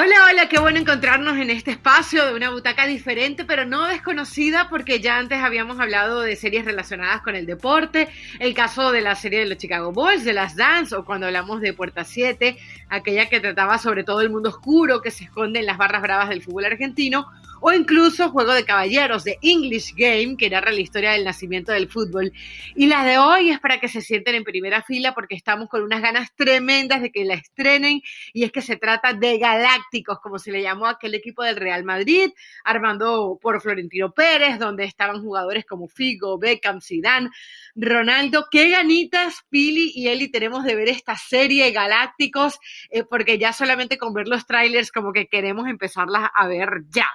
Hola, hola, qué bueno encontrarnos en este espacio de una butaca diferente, pero no desconocida porque ya antes habíamos hablado de series relacionadas con el deporte, el caso de la serie de los Chicago Bulls, de las Dance, o cuando hablamos de Puerta 7, aquella que trataba sobre todo el mundo oscuro que se esconde en las barras bravas del fútbol argentino, o incluso Juego de Caballeros de English Game, que narra la historia del nacimiento del fútbol. Y la de hoy es para que se sienten en primera fila porque estamos con unas ganas tremendas de que la estrenen y es que se trata de Galácticos, como se le llamó a aquel equipo del Real Madrid, armando por Florentino Pérez, donde estaban jugadores como Figo, Beckham, Zidane, Ronaldo. Qué ganitas Pili y Eli tenemos de ver esta serie Galácticos, eh, porque ya solamente con ver los trailers como que queremos empezarlas a ver ya.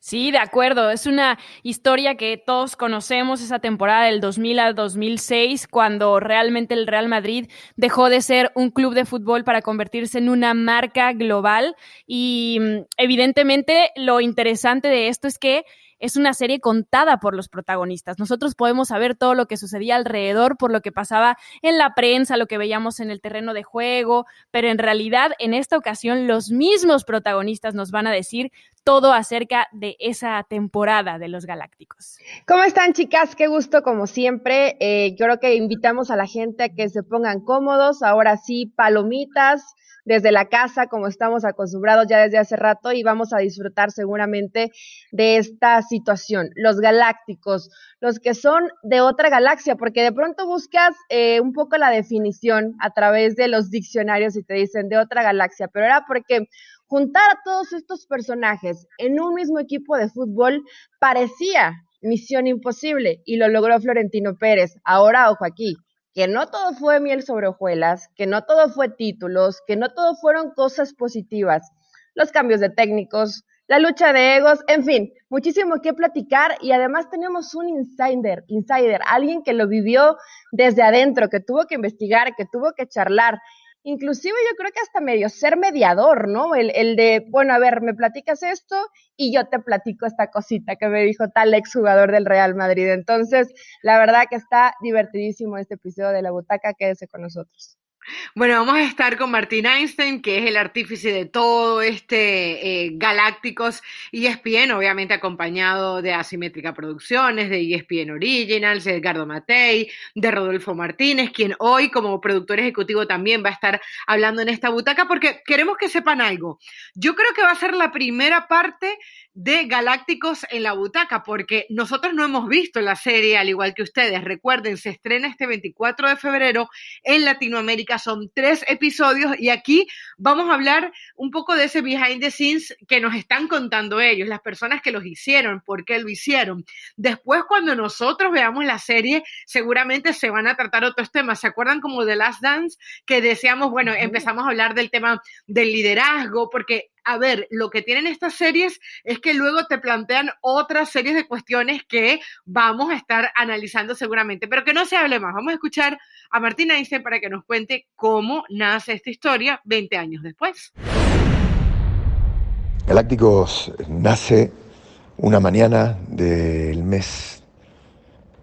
Sí, de acuerdo. Es una historia que todos conocemos, esa temporada del 2000 al 2006, cuando realmente el Real Madrid dejó de ser un club de fútbol para convertirse en una marca global. Y mm, evidentemente lo interesante de esto es que es una serie contada por los protagonistas. Nosotros podemos saber todo lo que sucedía alrededor, por lo que pasaba en la prensa, lo que veíamos en el terreno de juego, pero en realidad en esta ocasión los mismos protagonistas nos van a decir todo acerca de esa temporada de los Galácticos. ¿Cómo están chicas? Qué gusto como siempre. Eh, creo que invitamos a la gente a que se pongan cómodos. Ahora sí, palomitas desde la casa, como estamos acostumbrados ya desde hace rato, y vamos a disfrutar seguramente de esta situación. Los galácticos, los que son de otra galaxia, porque de pronto buscas eh, un poco la definición a través de los diccionarios y te dicen de otra galaxia, pero era porque juntar a todos estos personajes en un mismo equipo de fútbol parecía misión imposible y lo logró Florentino Pérez. Ahora, ojo aquí, que no todo fue miel sobre hojuelas, que no todo fue títulos, que no todo fueron cosas positivas. Los cambios de técnicos, la lucha de egos, en fin, muchísimo que platicar y además tenemos un insider, insider, alguien que lo vivió desde adentro, que tuvo que investigar, que tuvo que charlar inclusive yo creo que hasta medio ser mediador, ¿no? El, el, de, bueno, a ver, me platicas esto y yo te platico esta cosita que me dijo tal exjugador del Real Madrid. Entonces, la verdad que está divertidísimo este episodio de La Butaca, quédese con nosotros. Bueno, vamos a estar con Martín Einstein, que es el artífice de todo este eh, Galácticos ESPN, obviamente acompañado de Asimétrica Producciones, de ESPN Originals, de Edgardo Matei, de Rodolfo Martínez, quien hoy como productor ejecutivo también va a estar hablando en esta butaca, porque queremos que sepan algo. Yo creo que va a ser la primera parte de Galácticos en la butaca, porque nosotros no hemos visto la serie, al igual que ustedes. Recuerden, se estrena este 24 de febrero en Latinoamérica, son tres episodios y aquí vamos a hablar un poco de ese behind the scenes que nos están contando ellos, las personas que los hicieron, por qué lo hicieron. Después, cuando nosotros veamos la serie, seguramente se van a tratar otros temas. ¿Se acuerdan como de Last Dance? Que decíamos, bueno, empezamos a hablar del tema del liderazgo, porque a ver, lo que tienen estas series es que luego te plantean otras series de cuestiones que vamos a estar analizando seguramente, pero que no se hable más. Vamos a escuchar a Martina Einstein para que nos cuente cómo nace esta historia 20 años después. Galácticos nace una mañana del mes,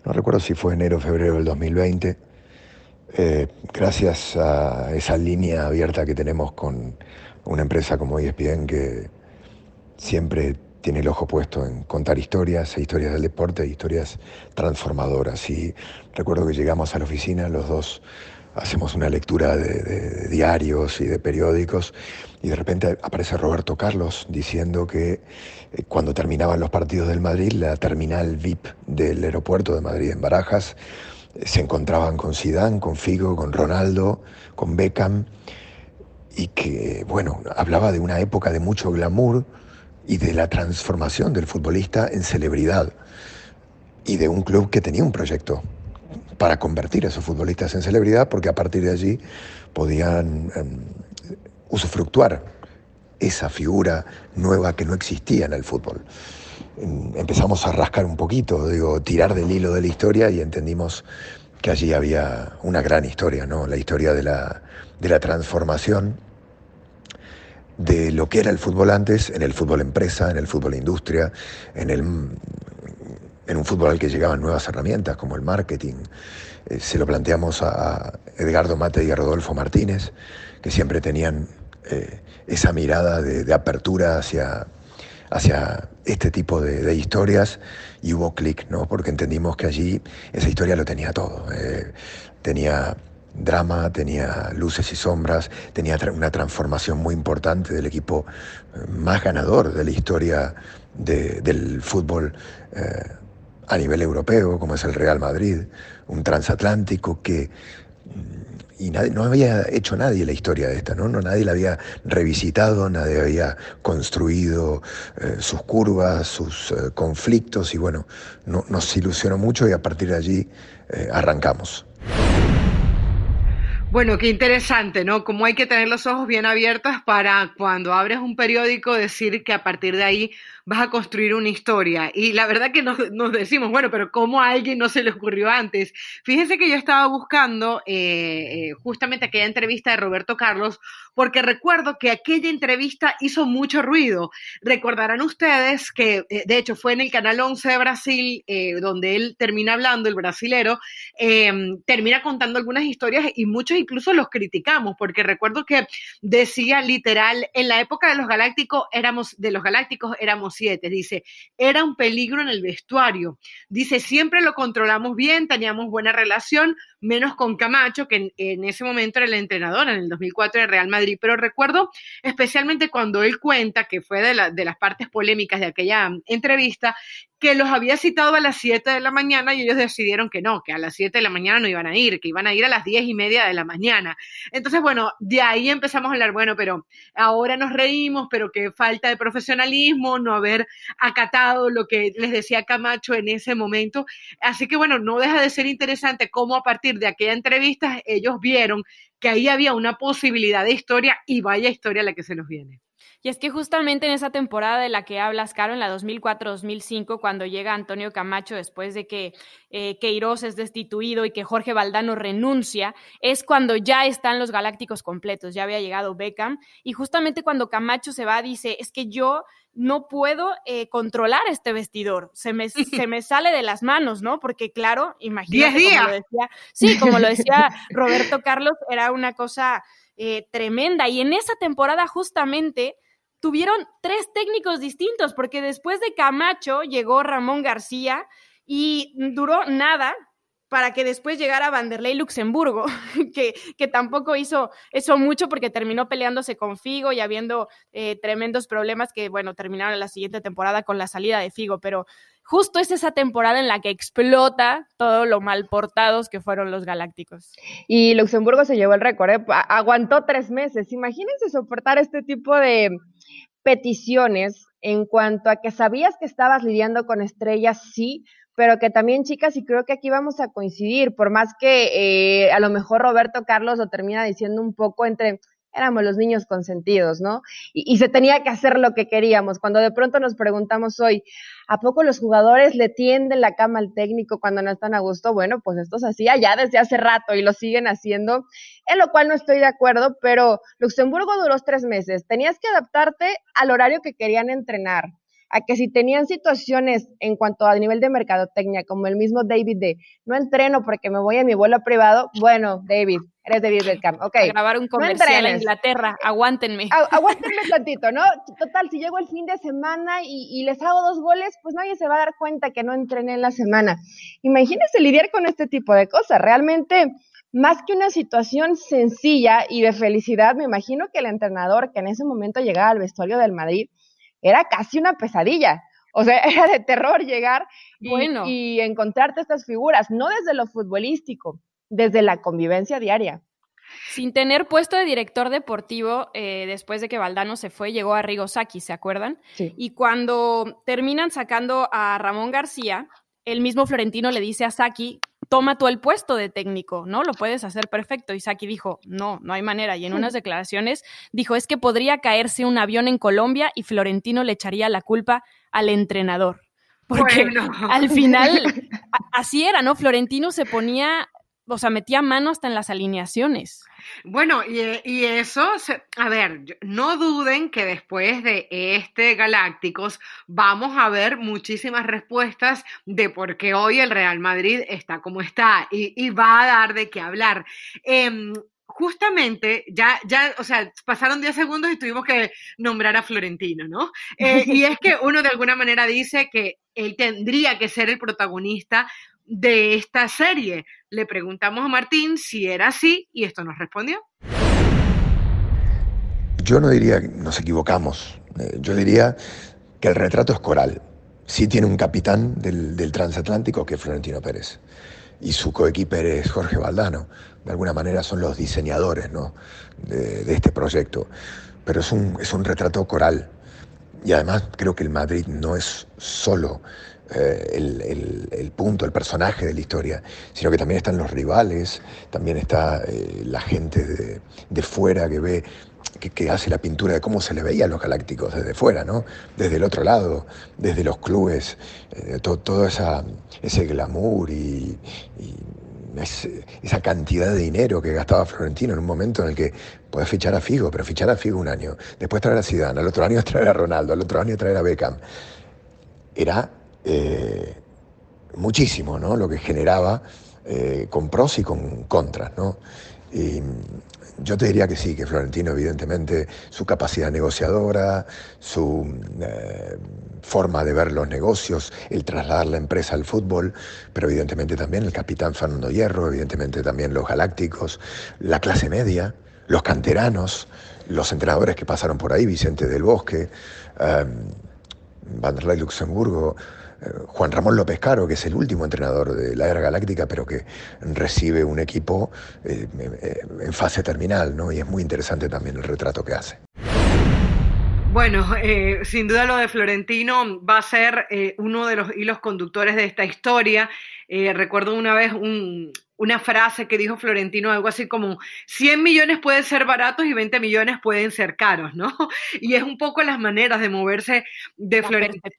no recuerdo si fue enero o febrero del 2020, eh, gracias a esa línea abierta que tenemos con una empresa como ESPN que siempre tiene el ojo puesto en contar historias, historias del deporte, historias transformadoras. Y recuerdo que llegamos a la oficina, los dos hacemos una lectura de, diarios y de periódicos y de repente aparece Roberto Carlos diciendo que eh, cuando terminaban los partidos del Madrid, la terminal VIP del aeropuerto de Madrid en Barajas, eh, se encontraban con Sidán, con Figo, con Ronaldo, con Beckham y que, bueno, hablaba de una época de mucho glamour y de la transformación del futbolista en celebridad y de un club que tenía un proyecto para convertir a esos futbolistas en celebridad porque a partir de allí podían em, usufructuar esa figura nueva que no existía en el fútbol. Em, empezamos a rascar un poquito, digo, tirar del hilo de la historia y entendimos que allí había una gran historia, ¿no? La historia de la, de la transformación de lo que era el fútbol antes en el fútbol empresa, en el fútbol industria, en, el, en un fútbol al que llegaban nuevas herramientas como el marketing. Eh, se lo planteamos a Edgardo Mate y a Rodolfo Martínez, que siempre tenían eh, esa mirada de, apertura hacia, hacia este tipo de, historias y hubo clic, ¿no? Porque entendimos que allí esa historia lo tenía todo. Eh, tenía drama, tenía luces y sombras, tenía una transformación muy importante del equipo eh, más ganador de la historia del fútbol a nivel europeo, como es el Real Madrid, un transatlántico que y no había hecho nadie la historia de esta, ¿no? no nadie la había revisitado, nadie había construido eh, sus curvas, sus eh, conflictos, y bueno, nos ilusionó mucho y a partir de allí eh, arrancamos. Bueno, qué interesante, ¿no? Como hay que tener los ojos bien abiertos para cuando abres un periódico decir que a partir de ahí vas a construir una historia. Y la verdad que nos, decimos, bueno, pero ¿cómo a alguien no se le ocurrió antes? Fíjense que yo estaba buscando eh, eh, justamente aquella entrevista de Roberto Carlos, porque recuerdo que aquella entrevista hizo mucho ruido. Recordarán ustedes que, eh, de hecho, fue en el Canal 11 de Brasil, donde él termina hablando, el brasilero, em, termina contando algunas historias y muchos incluso los criticamos, porque recuerdo que decía literal, en la época de los galácticos éramos, de los galácticos éramos Dice, era un peligro en el vestuario. Dice, siempre lo controlamos bien, teníamos buena relación, menos con Camacho, que en, ese momento era el entrenador en el 2004 de Real Madrid. Pero recuerdo especialmente cuando él cuenta, que fue de, las partes polémicas de aquella entrevista, que los había citado a las 7 de la mañana y ellos decidieron que no, que a las 7 de la mañana no iban a ir, que iban a ir a las 10 y media de la mañana. Entonces, bueno, de ahí empezamos a hablar, bueno, pero ahora nos reímos, pero que falta de profesionalismo, no haber acatado lo que les decía Camacho en ese momento. Así que, bueno, no deja de ser interesante cómo a partir de aquella entrevista ellos vieron que ahí había una posibilidad de historia y vaya historia la que se nos viene. Y es que justamente en esa temporada de la que hablas, Caro, en la 2004-2005, cuando llega Antonio Camacho después de que eh, Queiroz es destituido y que Jorge Valdano renuncia, es cuando ya están los Galácticos completos, ya había llegado Beckham, y justamente cuando Camacho se va, dice, es que yo no puedo eh, controlar este vestidor, se me, se me sale de las manos, ¿no? Porque claro, imagínate, como lo decía, sí, como lo decía Roberto Carlos, era una cosa eh, tremenda, y en esa temporada justamente tuvieron tres técnicos distintos, porque después de Camacho llegó Ramón García y duró nada para que después llegara Vanderlei Luxemburgo, que, que tampoco hizo eso mucho porque terminó peleándose con Figo y habiendo eh, tremendos problemas que, bueno, terminaron la siguiente temporada con la salida de Figo, pero justo es esa temporada en la que explota todo lo mal portados que fueron los Galácticos. Y Luxemburgo se llevó el récord, ¿eh? aguantó tres meses. Imagínense soportar este tipo de peticiones en cuanto a que sabías que estabas lidiando con estrellas, sí, pero que también, chicas, y creo que aquí vamos a coincidir, por más que eh, a lo mejor Roberto Carlos lo termina diciendo un poco entre, éramos los niños consentidos, ¿no? Y, se tenía que hacer lo que queríamos. Cuando de pronto nos preguntamos hoy, ¿a poco los jugadores le tienden la cama al técnico cuando no están a gusto? Bueno, pues esto se hacía ya desde hace rato y lo siguen haciendo, en lo cual no estoy de acuerdo, pero Luxemburgo duró tres meses. Tenías que adaptarte al horario que querían entrenar a que si tenían situaciones en cuanto a nivel de mercadotecnia, como el mismo David de no entreno porque me voy a mi vuelo privado, bueno, David, eres David Beckham, ok. A grabar un comercial en Inglaterra, aguántenme. aguántenme tantito, ¿no? Total, si llego el fin de semana y, les hago dos goles, pues nadie se va a dar cuenta que no entrené en la semana. Imagínense lidiar con este tipo de cosas, realmente más que una situación sencilla y de felicidad, me imagino que el entrenador que en ese momento llegaba al vestuario del Madrid era casi una pesadilla. O sea, era de terror llegar y, encontrarte estas figuras, no desde lo futbolístico, desde la convivencia diaria. Sin tener puesto de director deportivo, eh, después de que Valdano se fue, llegó a Rigo Saki, ¿se acuerdan? Y cuando terminan sacando a Ramón García, el mismo Florentino le dice a Saki, toma tú el puesto de técnico, ¿no? Lo puedes hacer perfecto. Y Saki dijo, no, no hay manera. Y en unas declaraciones dijo, es que podría caerse un avión en Colombia y Florentino le echaría la culpa al entrenador. Porque al final así era, ¿no? Florentino se ponía o sea, metía mano hasta en las alineaciones. Bueno, y, eso, a ver, no duden que después de este Galácticos vamos a ver muchísimas respuestas de por qué hoy el Real Madrid está como está y, va a dar de qué hablar. Em, justamente, ya, ya, o sea, pasaron 10 segundos y tuvimos que nombrar a Florentino, ¿no? Eh, y es que uno de alguna manera dice que él tendría que ser el protagonista de esta serie. Le preguntamos a Martín si era así y esto nos respondió. Yo no diría que nos equivocamos, eh, yo diría que el retrato es coral. Sí tiene un capitán del, transatlántico que es Florentino Pérez y su coequiper es Jorge Valdano. De alguna manera son los diseñadores ¿no? de, este proyecto. Pero es un, es un retrato coral. Y además creo que el Madrid no es solo eh, el, el, punto, el personaje de la historia, sino que también están los rivales, también está eh, la gente de, de, fuera que ve, que, que, hace la pintura de cómo se le veía a los galácticos desde fuera, ¿no? Desde el otro lado, desde los clubes, eh, todo, todo esa, ese glamour y, y esa cantidad de dinero que gastaba Florentino en un momento en el que podés fichar a Figo, pero fichar a Figo un año, después traer a Zidane, al otro año traer a Ronaldo, al otro año traer a Beckham. Era eh, muchísimo, ¿no? Lo que generaba eh, con pros y con contras, ¿no? Y yo te diría que sí, que Florentino, evidentemente, su capacidad negociadora, su eh, forma de ver los negocios, el trasladar la empresa al fútbol, pero evidentemente también el capitán Fernando Hierro, evidentemente también los galácticos, la clase media, los canteranos, los entrenadores que pasaron por ahí, Vicente del Bosque, eh, Vanderlei Luxemburgo, Juan Ramón López Caro, que es el último entrenador de la era galáctica, pero que recibe un equipo eh, eh, en fase terminal, ¿no? Y es muy interesante también el retrato que hace. Bueno, eh, sin duda lo de Florentino va a ser eh, uno de los hilos conductores de esta historia. Eh, recuerdo una vez un, una frase que dijo Florentino, algo así como 100 millones pueden ser baratos y 20 millones pueden ser caros, ¿no? Y es un poco las maneras de moverse de,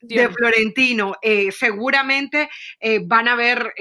de Florentino. seguramente van a haber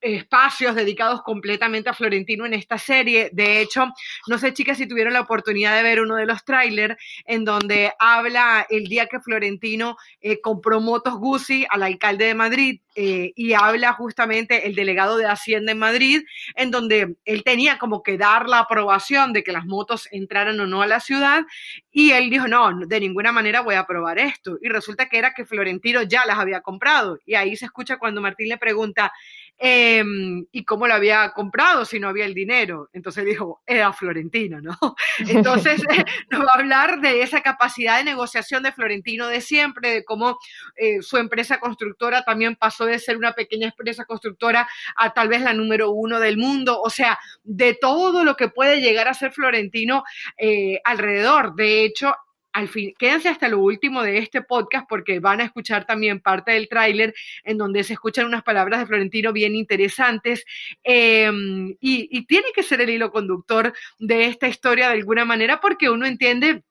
espacios dedicados completamente a Florentino en esta serie. De hecho, no sé, chicas, si tuvieron la oportunidad de ver uno de los trailers en donde habla el día que Florentino eh, compró motos Guzzi al alcalde de Madrid eh, y habla justamente el delegado de Hacienda en Madrid, en donde él tenía como que dar la aprobación de que las motos entraran o no a la ciudad, y él dijo, no, de ninguna manera voy a aprobar esto. Y resulta que era que Florentino ya las había comprado. Y ahí se escucha cuando Martín le pregunta, Em, y cómo lo había comprado si no había el dinero. Entonces dijo, era Florentino, ¿no? Entonces nos va a hablar de esa capacidad de negociación de Florentino de siempre, de cómo eh, su empresa constructora también pasó de ser una pequeña empresa constructora a tal vez la número uno del mundo, o sea, de todo lo que puede llegar a ser Florentino eh, alrededor. De hecho, al fin, quédense hasta lo último de este podcast porque van a escuchar también parte del tráiler en donde se escuchan unas palabras de Florentino bien interesantes em, y, y tiene que ser el hilo conductor de esta historia de alguna manera porque uno entiende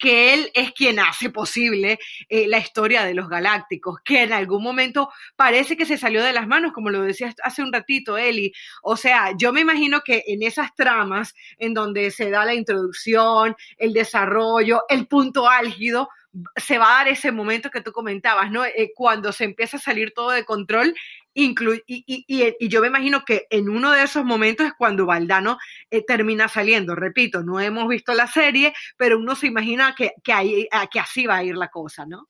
que él es quien hace posible eh, la historia de los galácticos, que en algún momento parece que se salió de las manos, como lo decía hace un ratito Eli. O sea, yo me imagino que en esas tramas en donde se da la introducción, el desarrollo, el punto álgido, se va a dar ese momento que tú comentabas, ¿no? Eh, cuando se empieza a salir todo de control y, y, yo me imagino que en uno de esos momentos es cuando Valdano eh, termina saliendo. Repito, no hemos visto la serie, pero uno se imagina que, que, ahí, que así va a ir la cosa, ¿no?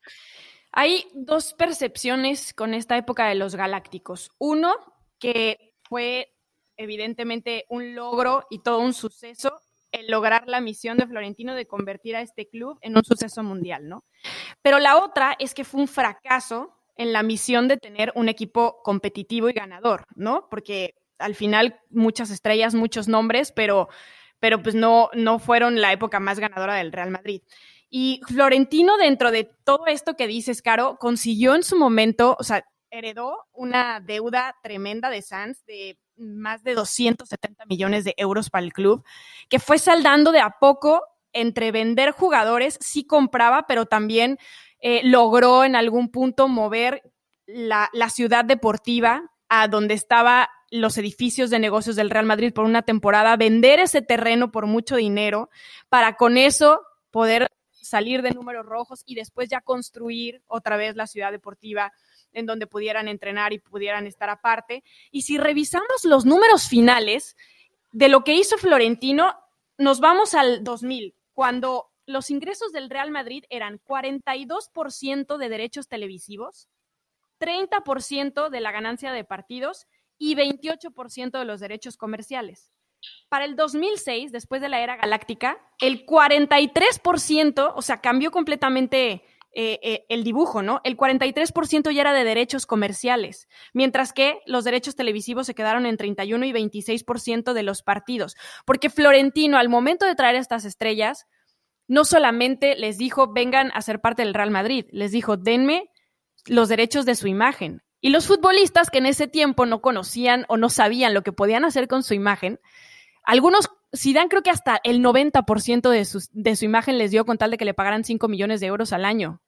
Hay dos percepciones con esta época de los galácticos. Uno, que fue evidentemente un logro y todo un suceso el lograr la misión de Florentino de convertir a este club en un suceso mundial, ¿no? Pero la otra es que fue un fracaso en la misión de tener un equipo competitivo y ganador, ¿no? Porque al final muchas estrellas, muchos nombres, pero, pero pues no, no fueron la época más ganadora del Real Madrid. Y Florentino, dentro de todo esto que dices, Caro, consiguió en su momento, o sea, heredó una deuda tremenda de Sanz de más de 270 millones de euros para el club, que fue saldando de a poco entre vender jugadores, sí compraba, pero también eh, logró en algún punto mover la, la ciudad deportiva a donde estaban los edificios de negocios del Real Madrid por una temporada, vender ese terreno por mucho dinero para con eso poder salir de números rojos y después ya construir otra vez la ciudad deportiva en donde pudieran entrenar y pudieran estar aparte. Y si revisamos los números finales, de lo que hizo Florentino, nos vamos al 2000, cuando los ingresos del Real Madrid eran 42% de derechos televisivos, 30% de la ganancia de partidos y 28% de los derechos comerciales. Para el 2006, después de la era galáctica, el 43%, o sea, cambió completamente eh, eh, el dibujo, ¿no? El 43% ya era de derechos comerciales, mientras que los derechos televisivos se quedaron en 31 y 26% de los partidos, porque Florentino al momento de traer estas estrellas, no solamente les dijo, vengan a ser parte del Real Madrid, les dijo, denme los derechos de su imagen. Y los futbolistas que en ese tiempo no conocían o no sabían lo que podían hacer con su imagen, algunos Zidane creo que hasta el 90% de su, de su imagen les dio con tal de que le pagaran 5 millones de euros al año.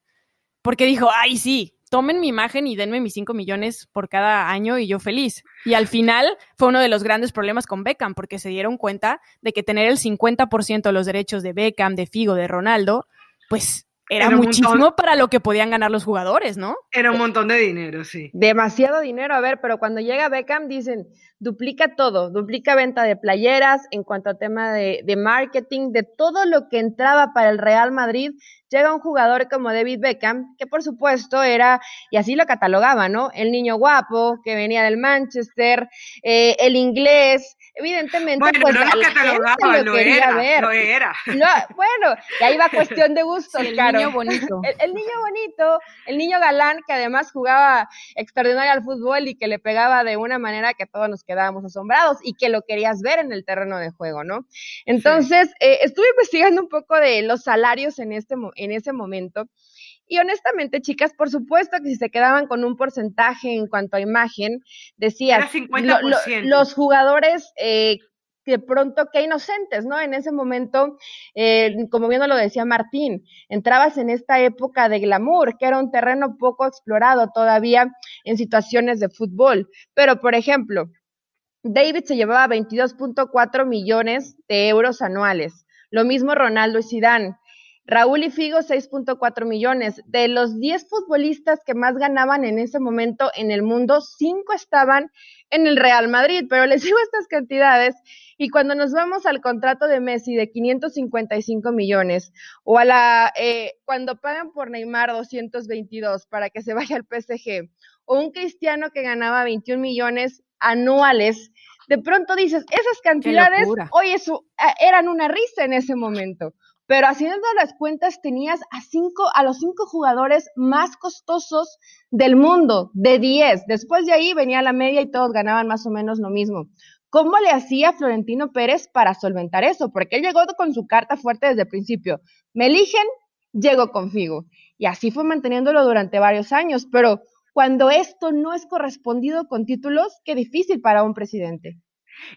Porque dijo, ay, sí, tomen mi imagen y denme mis 5 millones por cada año y yo feliz. Y al final fue uno de los grandes problemas con Beckham, porque se dieron cuenta de que tener el 50% de los derechos de Beckham, de Figo, de Ronaldo, pues era, muchísimo para lo que podían ganar los jugadores, ¿no? Era un montón de dinero, sí. Demasiado dinero, a ver, pero cuando llega Beckham dicen, duplica todo, duplica venta de playeras, en cuanto a tema de, de marketing, de todo lo que entraba para el Real Madrid, llega un jugador como David Beckham, que por supuesto era, y así lo catalogaba, ¿no? El niño guapo, que venía del Manchester, eh, el inglés, evidentemente, bueno, pues no lo catalogaba, lo, era, ver. lo era. bueno, y ahí va cuestión de gustos, el niño bonito. El, niño bonito, el niño galán, que además jugaba extraordinario al fútbol y que le pegaba de una manera que todos nos quedábamos asombrados y que lo querías ver en el terreno de juego, ¿no? Entonces, eh, estuve investigando un poco de los salarios en, este, en ese momento. Y honestamente, chicas, por supuesto que si se quedaban con un porcentaje en cuanto a imagen, decías, los jugadores eh, de pronto qué inocentes, ¿no? En ese momento, eh, como bien lo decía Martín, entrabas en esta época de glamour, que era un terreno poco explorado todavía en situaciones de fútbol. Pero, por ejemplo, David se llevaba 22.4 millones de euros anuales. Lo mismo Ronaldo y Zidane. Raúl y Figo 6.4 millones. De los 10 futbolistas que más ganaban en ese momento en el mundo, 5 estaban en el Real Madrid, pero les digo estas cantidades y cuando nos vamos al contrato de Messi de 555 millones o a la eh, cuando pagan por Neymar 222 para que se vaya al PSG o un Cristiano que ganaba 21 millones anuales, de pronto dices, esas cantidades, hoy eh, eran una risa en ese momento pero haciendo las cuentas tenías a los cinco jugadores más costosos del mundo, de 10. Después de ahí venía la media y todos ganaban más o menos lo mismo. ¿Cómo le hacía Florentino Pérez para solventar eso? Porque él llegó con su carta fuerte desde el principio. Me eligen, llego con Figo. Y así fue manteniéndolo durante varios años. Pero cuando esto no es correspondido con títulos, qué difícil para un presidente.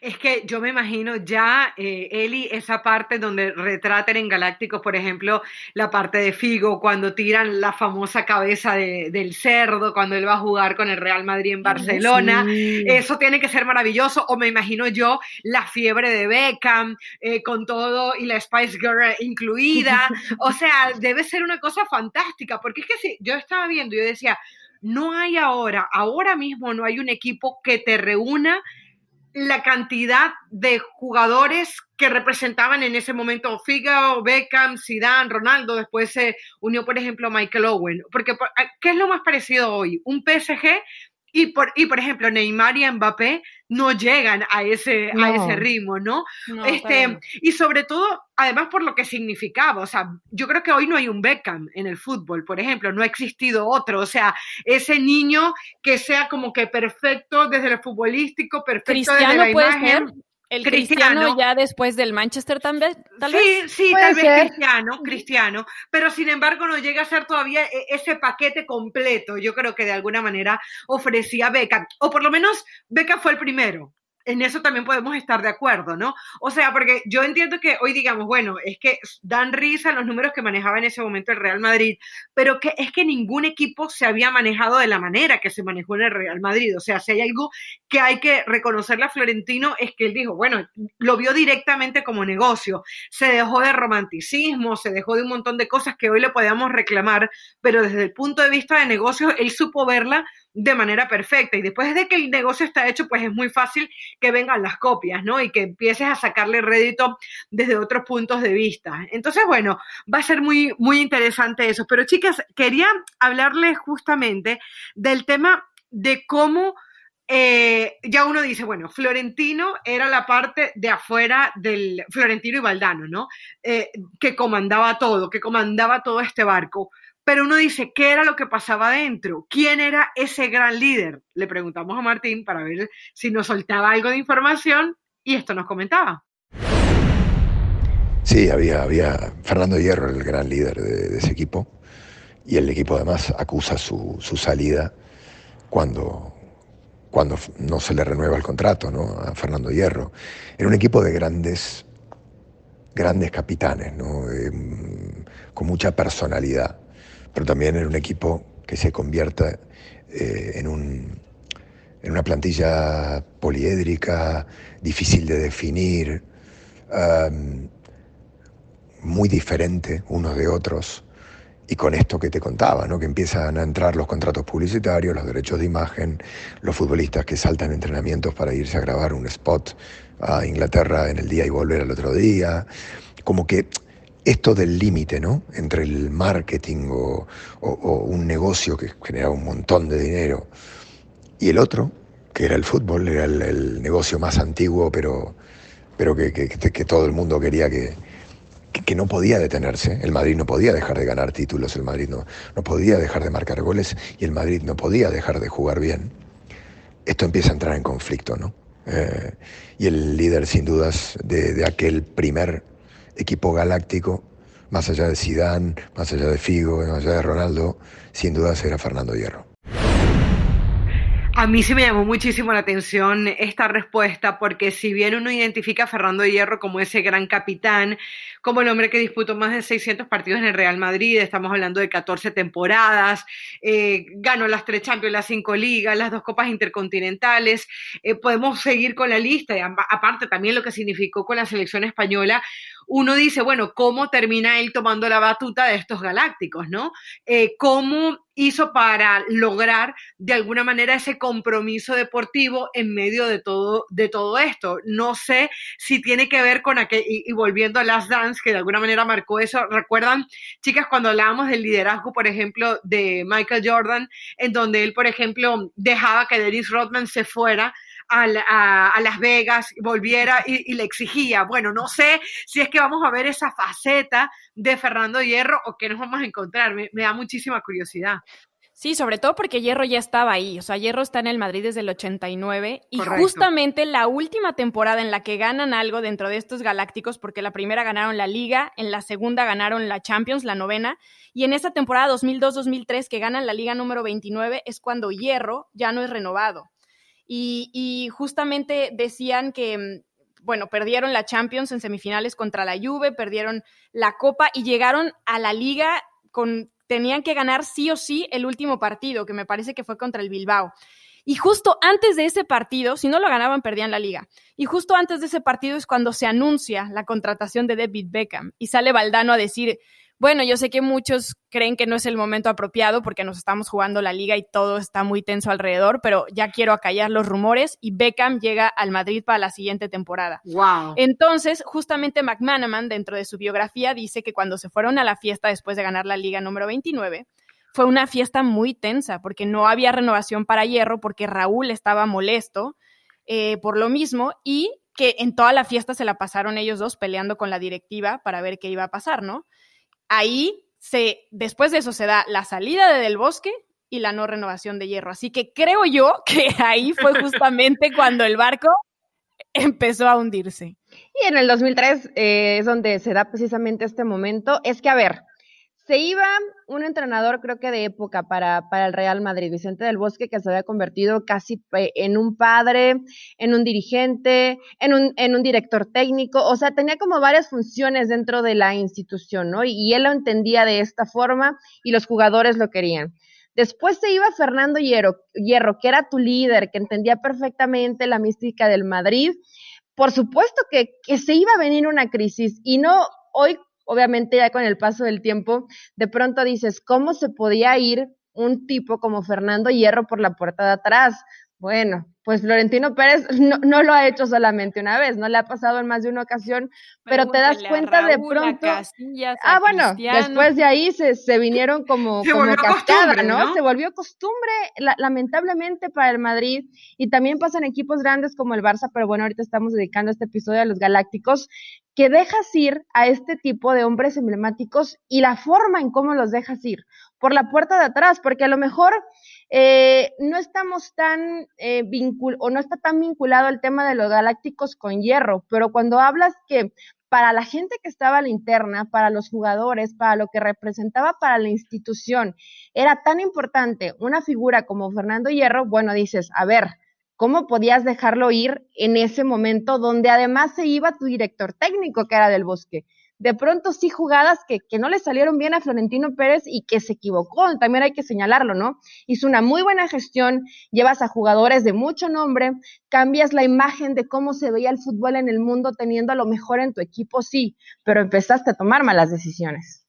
Es que yo me imagino ya, eh, Eli, esa parte donde retratan en Galácticos, por ejemplo, la parte de Figo, cuando tiran la famosa cabeza del cerdo, cuando él va a jugar con el Real Madrid en Barcelona. Eso tiene que ser maravilloso. O me imagino yo la fiebre de Beckham, eh, con todo y la Spice Girl incluida. o sea, debe ser una cosa fantástica, porque es que si yo estaba viendo, yo decía, no hay ahora, ahora mismo no hay un equipo que te reúna la cantidad de jugadores que representaban en ese momento Figo, Beckham, Zidane, Ronaldo, después se unió, por ejemplo, Michael Owen. Porque, ¿qué es lo más parecido hoy? Un PSG y por, y por ejemplo, Neymar y Mbappé no llegan a ese, a ese ritmo, ¿no? este, y sobre todo, además por lo que significaba, o sea, yo creo que hoy no hay un Beckham en el fútbol, por ejemplo, no ha existido otro, o sea, ese niño que sea como que perfecto desde lo futbolístico, perfecto desde la imagen. El cristiano, ya después del Manchester también, tal sí, vez. Sí, tal vez cristiano, cristiano, pero sin embargo no llega a ser todavía e, ese paquete completo. Yo creo que de alguna manera ofrecía Beca, o por lo menos Beca fue el primero en eso también podemos estar de acuerdo, ¿no? O sea, porque yo entiendo que hoy digamos, bueno, es que dan risa los números que manejaba en ese momento el Real Madrid, pero que es que ningún equipo se había manejado de la manera que se manejó en el Real Madrid. O sea, si hay algo que hay que reconocerle a Florentino es que él dijo, bueno, lo vio directamente como negocio, se dejó de romanticismo, se dejó de un montón de cosas que hoy le podíamos reclamar, pero desde el punto de vista de negocio, él supo verla de manera perfecta. Y después de que el negocio está hecho, pues es muy fácil que vengan las copias, ¿no? Y que empieces a sacarle rédito desde otros puntos de vista. Entonces, bueno, va a ser muy, muy interesante eso. Pero chicas, quería hablarles justamente del tema de cómo eh, ya uno dice, bueno, Florentino era la parte de afuera del Florentino y Valdano, ¿no? Eh, que comandaba todo, que comandaba todo este barco. Pero uno dice, ¿qué era lo que pasaba adentro? ¿Quién era ese gran líder? Le preguntamos a Martín para ver si nos soltaba algo de información y esto nos comentaba. Sí, había, había Fernando Hierro, el gran líder de, ese equipo, y el equipo además acusa su, su salida cuando, cuando no se le renueva el contrato ¿no? a Fernando Hierro. Era un equipo de grandes, grandes capitanes, ¿no? Mm, con mucha personalidad, pero también era un equipo que se convierte eh, en, un, en una plantilla poliédrica, difícil de definir, muy diferente unos de otros y con esto que te contaba, ¿no? que empiezan a entrar los contratos publicitarios, los derechos de imagen, los futbolistas que saltan entrenamientos para irse a grabar un spot a Inglaterra en el día y volver al otro día, como que esto del límite ¿no? entre el marketing o, un negocio que generaba un montón de dinero y el otro, que era el fútbol, era el, negocio más antiguo, pero, pero que, que todo el mundo quería que, que no podía detenerse. El Madrid no podía dejar de ganar títulos, el Madrid no, no podía dejar de marcar goles y el Madrid no podía dejar de jugar bien. Esto empieza a entrar en conflicto, ¿no? Eh, y el líder, sin dudas, de, de, aquel primer equipo galáctico, más allá de Zidane, más allá de Figo, más allá de Ronaldo, sin dudas era Fernando Hierro. A mí sí me llamó muchísimo la atención esta respuesta, porque si bien uno identifica a Fernando Hierro como ese gran capitán, como el hombre que disputó más de 600 partidos en el Real Madrid, estamos hablando de 14 temporadas, eh, ganó las tres Champions, las cinco ligas, las dos copas intercontinentales, eh, podemos seguir con la lista, y aparte también lo que significó con la selección española, uno dice, bueno, ¿cómo termina él tomando la batuta de estos galácticos, no? Eh, ¿Cómo hizo para lograr de alguna manera ese compromiso deportivo en medio de todo, de todo esto? No sé si tiene que ver con aquel, y, volviendo a Last Dance, que de alguna manera marcó eso. ¿Recuerdan, chicas, cuando hablábamos del liderazgo, por ejemplo, de Michael Jordan, en donde él, por ejemplo, dejaba que Dennis Rodman se fuera a, Las Vegas, volviera y, le exigía. Bueno, no sé si es que vamos a ver esa faceta de Fernando Hierro o qué nos vamos a encontrar. Me, da muchísima curiosidad. Sí, sobre todo porque Hierro ya estaba ahí. O sea, Hierro está en el Madrid desde el 89 y justamente la última temporada en la que ganan algo dentro de estos galácticos, porque la primera ganaron la Liga, en la segunda ganaron la Champions, la novena, y en esa temporada 2002-2003 que ganan la Liga número 29 es cuando Hierro ya no es renovado y, justamente decían que, mm, bueno, perdieron la Champions en semifinales contra la Juve, perdieron la Copa y llegaron a la liga con, tenían que ganar sí o sí el último partido, que me parece que fue contra el Bilbao. Y justo antes de ese partido, si no lo ganaban, perdían la liga. Y justo antes de ese partido es cuando se anuncia la contratación de David Beckham y sale Valdano a decir, bueno, yo sé que muchos creen que no es el momento apropiado porque nos estamos jugando la liga y todo está muy tenso alrededor, pero ya quiero acallar los rumores y Beckham llega al Madrid para la siguiente temporada. Wow. Entonces, justamente McManaman, dentro de su biografía, dice que cuando se fueron a la fiesta después de ganar la liga número 29, fue una fiesta muy tensa porque no había renovación para Hierro, porque Raúl estaba molesto eh, por lo mismo y que en toda la fiesta se la pasaron ellos dos peleando con la directiva para ver qué iba a pasar, ¿no? Ahí se, después de eso se da la salida de Del Bosque y la no renovación de hierro. Así que creo yo que ahí fue justamente cuando el barco empezó a hundirse. Y en el 2003 eh, es donde se da precisamente este momento. Es que, a ver, se iba un entrenador, creo que de época, para, para el Real Madrid, Vicente del Bosque, que se había convertido casi eh, en un padre, en un dirigente, en un, en un director técnico, o sea, tenía como varias funciones dentro de la institución, ¿no? Y, él lo entendía de esta forma y los jugadores lo querían. Después se iba Fernando Hierro, Hierro, que era tu líder, que entendía perfectamente la mística del Madrid. Por supuesto que, que se iba a venir una crisis y no hoy obviamente ya con el paso del tiempo, de pronto dices, ¿cómo se podía ir un tipo como Fernando Hierro por la puerta de atrás. Bueno, pues Florentino Pérez no, lo ha hecho solamente una vez, no le ha pasado en más de una ocasión, pero te das cuenta de pronto. ah, bueno, después de ahí se, se vinieron como, como cascada, ¿no? Se volvió costumbre, lamentablemente, para el Madrid, y también pasan equipos grandes como el Barça, pero bueno, ahorita estamos dedicando este episodio a los Galácticos, que dejas ir a este tipo de hombres emblemáticos y la forma en cómo los dejas ir, por la puerta de atrás, porque a lo mejor eh, no estamos tan eh, o no está tan vinculado el tema de los galácticos con hierro, pero cuando hablas que para la gente que estaba a la interna, para los jugadores, para lo que representaba para la institución, era tan importante una figura como Fernando Hierro, bueno, dices, a ver, ¿cómo podías dejarlo ir en ese momento donde además se iba tu director técnico, que era del bosque? De pronto sí jugadas que, que, no le salieron bien a Florentino Pérez y que se equivocó, también hay que señalarlo, ¿no? Hizo una muy buena gestión, llevas a jugadores de mucho nombre, cambias la imagen de cómo se veía el fútbol en el mundo teniendo a lo mejor en tu equipo, sí, pero empezaste a tomar malas decisiones.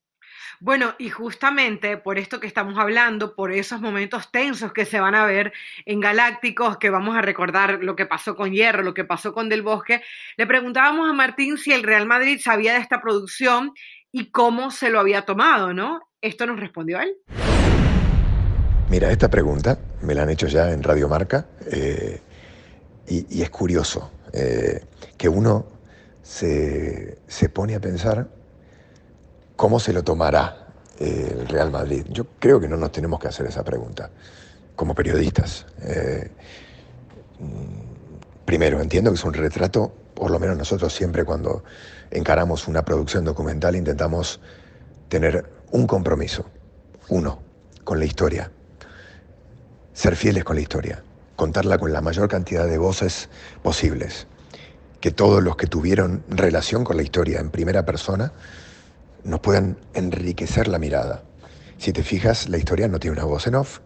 Bueno, y justamente por esto que estamos hablando, por esos momentos tensos que se van a ver en Galácticos, que vamos a recordar lo que pasó con Hierro, lo que pasó con Del Bosque, le preguntábamos a Martín si el Real Madrid sabía de esta producción y cómo se lo había tomado, ¿no? Esto nos respondió él. Mira, esta pregunta me la han hecho ya en Radio Marca eh, y, es curioso eh, que uno se, se pone a pensar ¿Cómo se lo tomará eh, el Real Madrid? Yo creo que no nos tenemos que hacer esa pregunta como periodistas. Eh, mm, primero, entiendo que es un retrato, por lo menos nosotros siempre cuando encaramos una producción documental intentamos tener un compromiso, uno, con la historia, ser fieles con la historia, contarla con la mayor cantidad de voces posibles, que todos los que tuvieron relación con la historia en primera persona nos puedan enriquecer la mirada. Si te fijas, la historia no tiene una voz en off,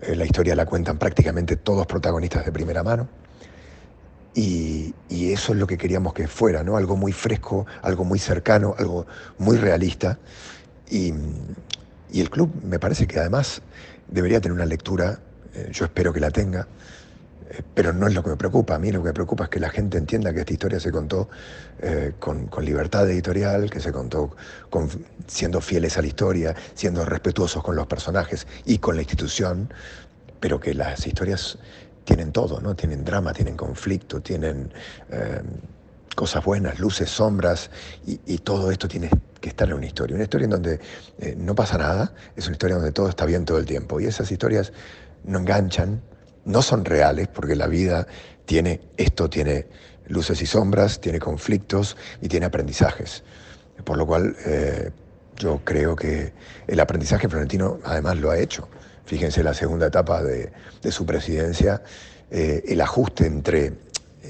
eh, la historia la cuentan prácticamente todos protagonistas de primera mano. Y, eso es lo que queríamos que fuera, ¿no? Algo muy fresco, algo muy cercano, algo muy realista. Y, el club me parece que además debería tener una lectura, eh, yo espero que la tenga, pero no es lo que me preocupa. A mí lo que me preocupa es que la gente entienda que esta historia se contó eh, con, libertad editorial, que se contó con, siendo fieles a la historia, siendo respetuosos con los personajes y con la institución, pero que las historias tienen todo, ¿no? Tienen drama, tienen conflicto, tienen eh, cosas buenas, luces, sombras, y, todo esto tiene que estar en una historia. Una historia en donde eh, no pasa nada, es una historia donde todo está bien todo el tiempo. Y esas historias no enganchan, no son reales, porque la vida tiene esto, tiene luces y sombras, tiene conflictos y tiene aprendizajes. Por lo cual eh, yo creo que el aprendizaje florentino además lo ha hecho. Fíjense la segunda etapa de, su presidencia, eh, el ajuste entre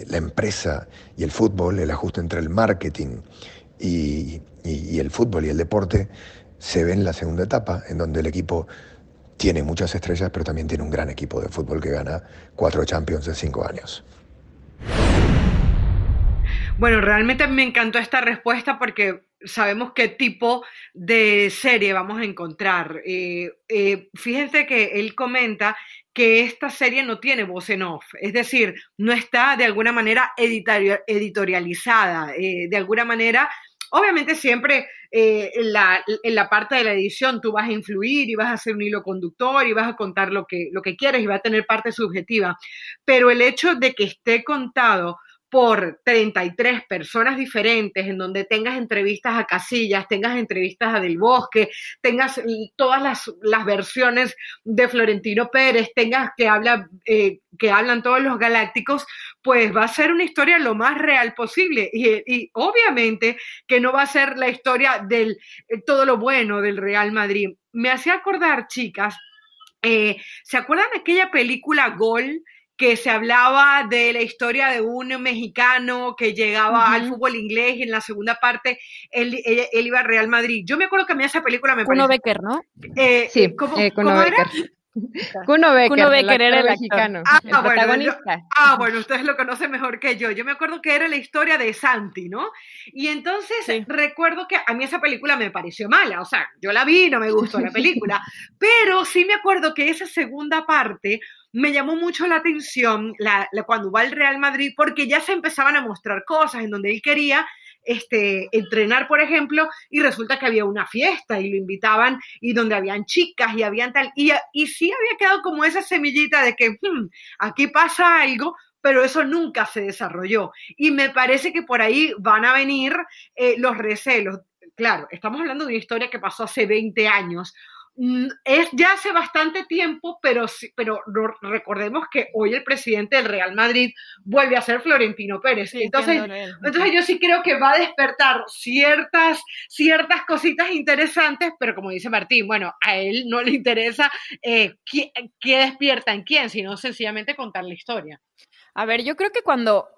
la empresa y el fútbol, el ajuste entre el marketing y el fútbol y el deporte, se ve en la segunda etapa, en donde el equipo tiene muchas estrellas, pero también tiene un gran equipo de fútbol que gana cuatro Champions en cinco años. Bueno, realmente me encantó esta respuesta porque sabemos qué tipo de serie vamos a encontrar. Eh, eh, fíjense que él comenta que esta serie no tiene voz en off, es decir, no está de alguna manera editorializada, eh, de alguna manera Obviamente siempre eh, en, la, parte de la edición tú vas a influir y vas a hacer un hilo conductor y vas a contar lo que, lo que quieres y va a tener parte subjetiva, pero el hecho de que esté contado por 33 personas diferentes, en donde tengas entrevistas a Casillas, tengas entrevistas a Del Bosque, tengas todas las, versiones de Florentino Pérez, tengas que, habla, eh, que hablan todos los galácticos, pues va a ser una historia lo más real posible. Y, obviamente que no va a ser la historia del eh, todo lo bueno del Real Madrid. Me hacía acordar, chicas, eh, ¿se acuerdan de aquella película Gol? Que se hablaba de la historia de un mexicano que llegaba al fútbol inglés y en la segunda parte él, iba al Real Madrid. Yo me acuerdo que a mí esa película me Kuno Becker, ¿no? Eh, sí, ¿cómo, eh, ¿cómo era? Kuno Becker, era el mexicano, ah, el protagonista. ah, bueno, ustedes lo conocen mejor que yo. Yo me acuerdo que era la historia de Santi, ¿no? Y entonces recuerdo que a mí esa película me pareció mala, o sea, yo la vi, no me gustó la película, pero sí me acuerdo que esa segunda parte me llamó mucho la atención la, cuando va al Real Madrid, porque ya se empezaban a mostrar cosas en donde él quería este, entrenar, por ejemplo, y resulta que había una fiesta y lo invitaban y donde habían chicas y habían tal, y, sí había quedado como esa semillita de que hmm, aquí pasa algo, pero eso nunca se desarrolló. Y me parece que por ahí van a venir eh, los recelos. Claro, estamos hablando de una historia que pasó hace 20 años. Mm, es ya hace bastante tiempo, pero, pero recordemos que hoy el presidente del Real Madrid vuelve a ser Florentino Pérez. entonces, entonces yo sí creo que va a despertar ciertas, ciertas cositas interesantes, pero como dice Martín, bueno, a él no le interesa eh, qué, qué despierta en quién, sino sencillamente contar la historia. A ver, yo creo que cuando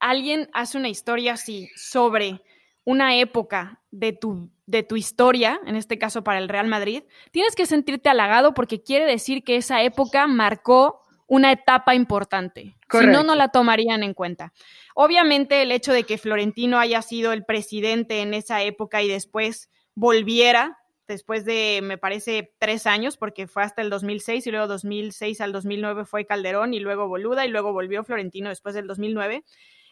alguien hace una historia así sobre una época de tu, de tu historia, en este caso para el Real Madrid, tienes que sentirte halagado porque quiere decir que esa época marcó una etapa importante. Si no, no la tomarían en cuenta. Obviamente el hecho de que Florentino haya sido el presidente en esa época y después volviera, después de, me parece, tres años, porque fue hasta el 2006 y luego 2006 al 2009 fue Calderón y luego Boluda y luego volvió Florentino después del 2009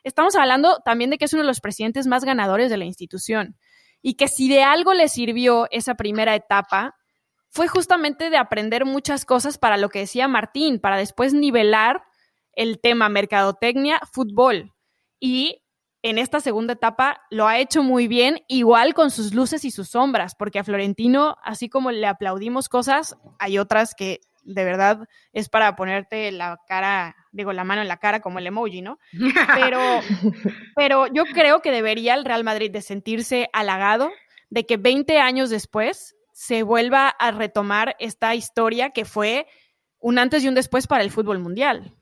estamos hablando también de que es uno de los presidentes más ganadores de la institución y que si de algo le sirvió esa primera etapa, fue justamente de aprender muchas cosas para lo que decía Martín, para después nivelar el tema mercadotecnia, fútbol. Y en esta segunda etapa lo ha hecho muy bien, igual con sus luces y sus sombras, porque a Florentino, así como le aplaudimos cosas, hay otras que de verdad es para ponerte la cara, digo, la mano en la cara como el emoji, ¿no? Pero, pero yo creo que debería el Real Madrid de sentirse halagado de que 20 años después se vuelva a retomar esta historia que fue un antes y un después para el fútbol mundial.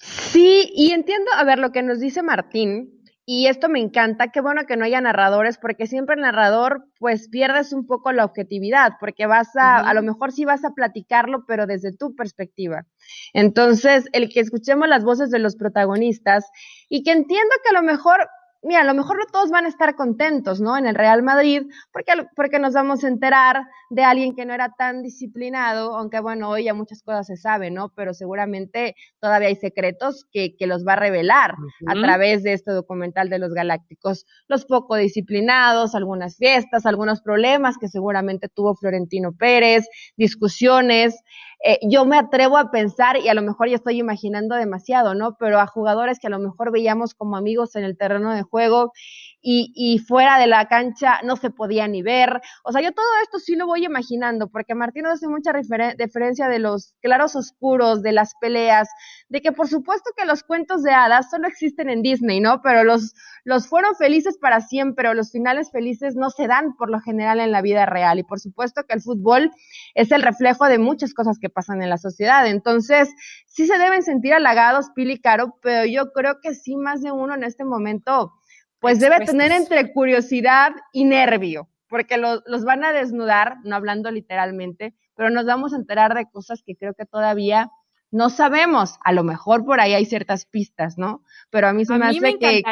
Sí, y entiendo, a ver, lo que nos dice Martín, y esto me encanta, qué bueno que no haya narradores, porque siempre el narrador, pues pierdes un poco la objetividad, porque vas a, a lo mejor sí vas a platicarlo, pero desde tu perspectiva. Entonces, el que escuchemos las voces de los protagonistas y que entiendo que a lo mejor mira, a lo mejor no todos van a estar contentos, ¿no? En el Real Madrid, porque, porque nos vamos a enterar de alguien que no era tan disciplinado, aunque bueno, hoy ya muchas cosas se saben, ¿no? Pero seguramente todavía hay secretos que, que los va a revelar a través de este documental de los Galácticos. Los poco disciplinados, algunas fiestas, algunos problemas que seguramente tuvo Florentino Pérez, discusiones. Eh, yo me atrevo a pensar, y a lo mejor ya estoy imaginando demasiado, ¿no? Pero a jugadores que a lo mejor veíamos como amigos en el terreno de juego y, fuera de la cancha no se podía ni ver. O sea, yo todo esto sí lo voy imaginando, porque Martín hace mucha referencia de los claros oscuros, de las peleas, de que por supuesto que los cuentos de hadas solo existen en Disney, ¿no? Pero los, los fueron felices para siempre, o los finales felices no se dan por lo general en la vida real. Y por supuesto que el fútbol es el reflejo de muchas cosas que pasan en la sociedad. Entonces, sí se deben sentir halagados, Pili Caro, pero yo creo que sí más de uno en este momento pues debe tener entre curiosidad y nervio, porque los van a desnudar, no hablando literalmente, pero nos vamos a enterar de cosas que creo que todavía no sabemos. A lo mejor por ahí hay ciertas pistas, ¿no? Pero a mí se me hace que,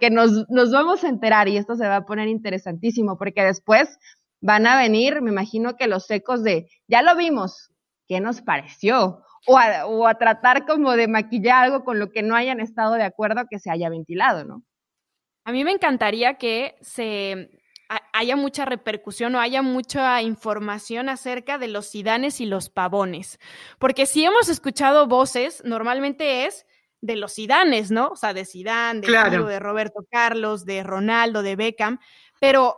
que, nos, nos vamos a enterar y esto se va a poner interesantísimo, porque después van a venir, me imagino que los ecos de, ya lo vimos, ¿qué nos pareció? O a, o a tratar como de maquillar algo con lo que no hayan estado de acuerdo que se haya ventilado, ¿no? A mí me encantaría que se haya mucha repercusión o haya mucha información acerca de los sidanes y los pavones. Porque si hemos escuchado voces, normalmente es de los sidanes, ¿no? O sea, de Sidán, de, de Roberto Carlos, de Ronaldo, de Beckham, pero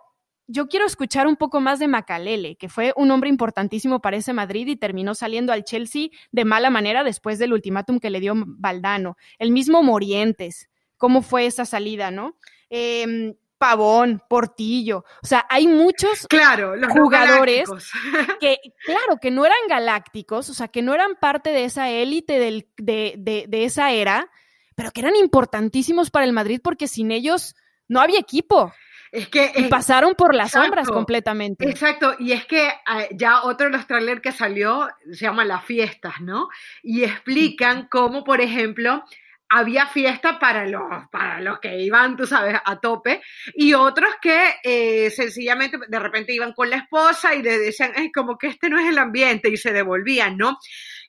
yo quiero escuchar un poco más de Macalele, que fue un hombre importantísimo para ese Madrid y terminó saliendo al Chelsea de mala manera después del ultimátum que le dio Valdano. El mismo Morientes, cómo fue esa salida, ¿no? Em, Pavón, Portillo. O sea, hay muchos claro, jugadores que, claro, que no eran galácticos, o sea, que no eran parte de esa élite de, de, de, esa era, pero que eran importantísimos para el Madrid porque sin ellos no había equipo. Es que y pasaron por las sombras completamente. Exacto, y es que ah, ya otro de los trailers que salió se llama Las Fiestas, ¿no? Y explican cómo, por ejemplo, había fiesta para los, para los que iban, tú sabes, a tope, y otros que eh, sencillamente de repente iban con la esposa y le decían, es como que este no es el ambiente, y se devolvían, ¿no?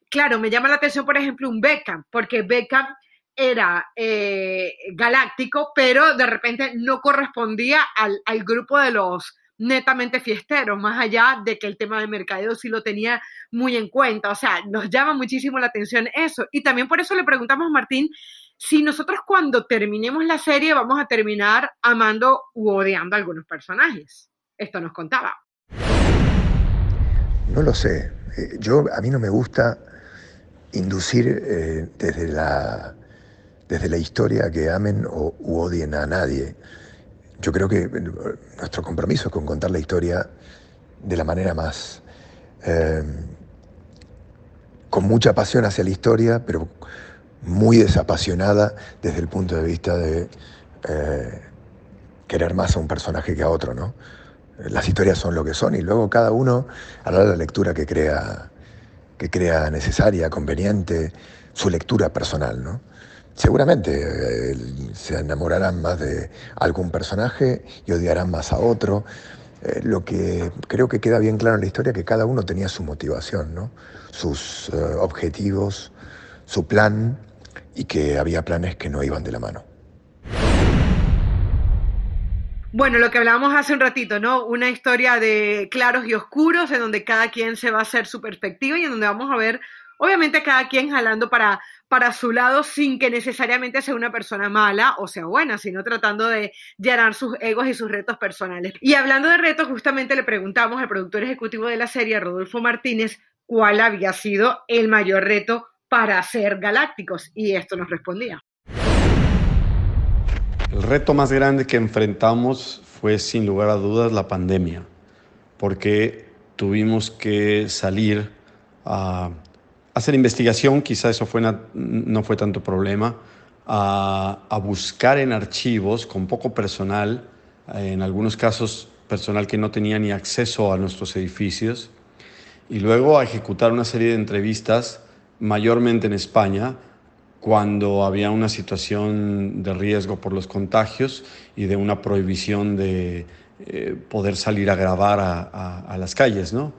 Claro, me llama la atención, por ejemplo, un Beckham, porque Beckham era eh, galáctico, pero de repente no correspondía al, al grupo de los netamente fiesteros, más allá de que el tema de mercadeo sí lo tenía muy en cuenta. O sea, nos llama muchísimo la atención eso. Y también por eso le preguntamos a Martín si nosotros cuando terminemos la serie vamos a terminar amando u odiando a algunos personajes. Esto nos contaba. No lo sé. Eh, yo, a mí no me gusta inducir eh, desde, la, desde la historia que amen o u odien a nadie. Yo creo que nuestro compromiso es con contar la historia de la manera más... Eh, con mucha pasión hacia la historia, pero muy desapasionada desde el punto de vista de eh, querer más a un personaje que a otro, ¿no? Las historias son lo que son y luego cada uno hará la lectura que crea, que crea necesaria, conveniente, su lectura personal, ¿no? Seguramente eh, se enamorarán más de algún personaje y odiarán más a otro. Eh, lo que creo que queda bien claro en la historia es que cada uno tenía su motivación, ¿no? sus eh, objetivos, su plan y que había planes que no iban de la mano. Bueno, lo que hablábamos hace un ratito, ¿no? Una historia de claros y oscuros, en donde cada quien se va a hacer su perspectiva y en donde vamos a ver, obviamente, cada quien jalando para para su lado sin que necesariamente sea una persona mala o sea buena, sino tratando de llenar sus egos y sus retos personales. Y hablando de retos, justamente le preguntamos al productor ejecutivo de la serie, Rodolfo Martínez, cuál había sido el mayor reto para ser galácticos y esto nos respondía. El reto más grande que enfrentamos fue sin lugar a dudas la pandemia, porque tuvimos que salir a hacer investigación, quizá eso no fue tanto problema, a, buscar en archivos con poco personal, en algunos casos personal que no tenía ni acceso a nuestros edificios, y luego a ejecutar una serie de entrevistas, mayormente en España, cuando había una situación de riesgo por los contagios y de una prohibición de eh, poder salir a grabar a las calles, ¿no?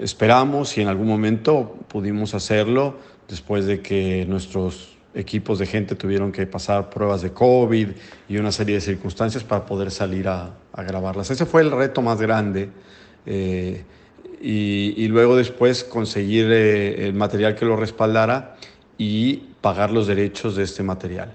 Esperamos y en algún momento pudimos hacerlo después de que nuestros equipos de gente tuvieron que pasar pruebas de COVID y una serie de circunstancias para poder salir a, grabarlas. Ese fue el reto más grande. Eh, y, luego después conseguir eh, el material que lo respaldara y pagar los derechos de este material.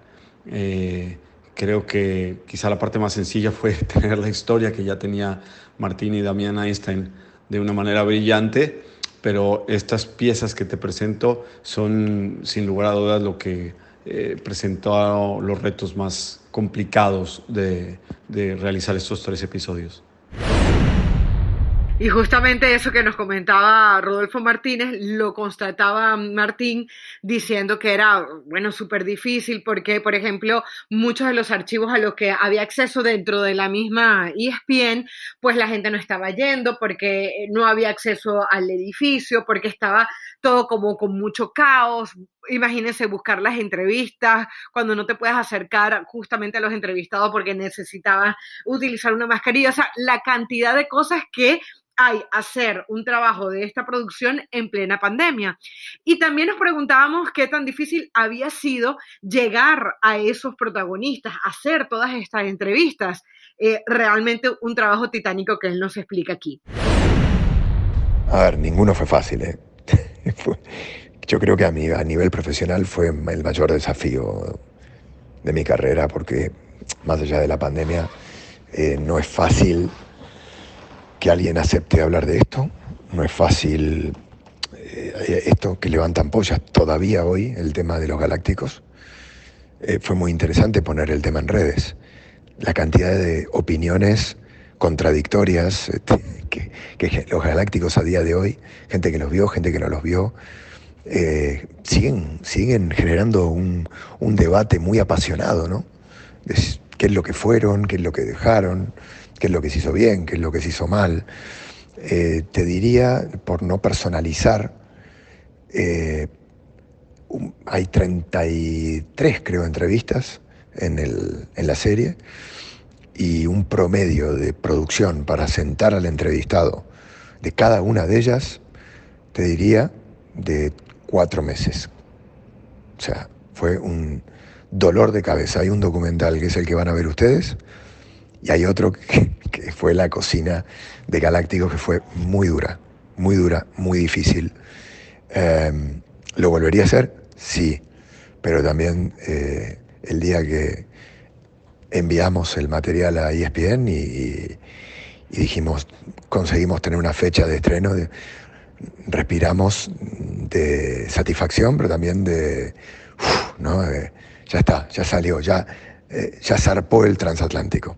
Eh, creo que quizá la parte más sencilla fue tener la historia que ya tenía Martín y Damián Einstein de una manera brillante, pero estas piezas que te presento son sin lugar a dudas lo que eh, presentó los retos más complicados de, de realizar estos tres episodios. Y justamente eso que nos comentaba Rodolfo Martínez, lo constataba Martín diciendo que era, bueno, súper difícil porque, por ejemplo, muchos de los archivos a los que había acceso dentro de la misma ESPN, pues la gente no estaba yendo porque no había acceso al edificio, porque estaba todo como con mucho caos. Imagínense buscar las entrevistas cuando no te puedes acercar justamente a los entrevistados porque necesitabas utilizar una mascarilla. O sea, la cantidad de cosas que hay hacer un trabajo de esta producción en plena pandemia. Y también nos preguntábamos qué tan difícil había sido llegar a esos protagonistas, hacer todas estas entrevistas. Eh, realmente un trabajo titánico que él nos explica aquí. A ver, ninguno fue fácil. ¿eh? Yo creo que a, mí, a nivel profesional fue el mayor desafío de mi carrera porque más allá de la pandemia eh, no es fácil que alguien acepte hablar de esto. No es fácil eh, esto que levantan pollas todavía hoy, el tema de los galácticos. Eh, fue muy interesante poner el tema en redes. La cantidad de opiniones contradictorias este, que, los galácticos a día de hoy, gente que los vio, gente que no los vio, eh, siguen, siguen generando un, un, debate muy apasionado, ¿no? qué es lo que fueron, qué es lo que dejaron, qué es lo que se hizo bien, qué es lo que se hizo mal. Eh, te diría, por no personalizar, eh, hay 33, creo, entrevistas en, en la serie y un promedio de producción para sentar al entrevistado de cada una de ellas, te diría, de cuatro meses. O sea, fue un dolor de cabeza. Hay un documental que es el que van a ver ustedes y hay otro que, fue la cocina de Galácticos que fue muy dura, muy dura, muy difícil. Em, ¿Lo volvería a hacer? Sí, pero también eh, el día que enviamos el material a ESPN y, dijimos, conseguimos tener una fecha de estreno, respiramos de satisfacción, pero también de, ¿no? ya está, ya salió, ya, eh, ya zarpó el transatlántico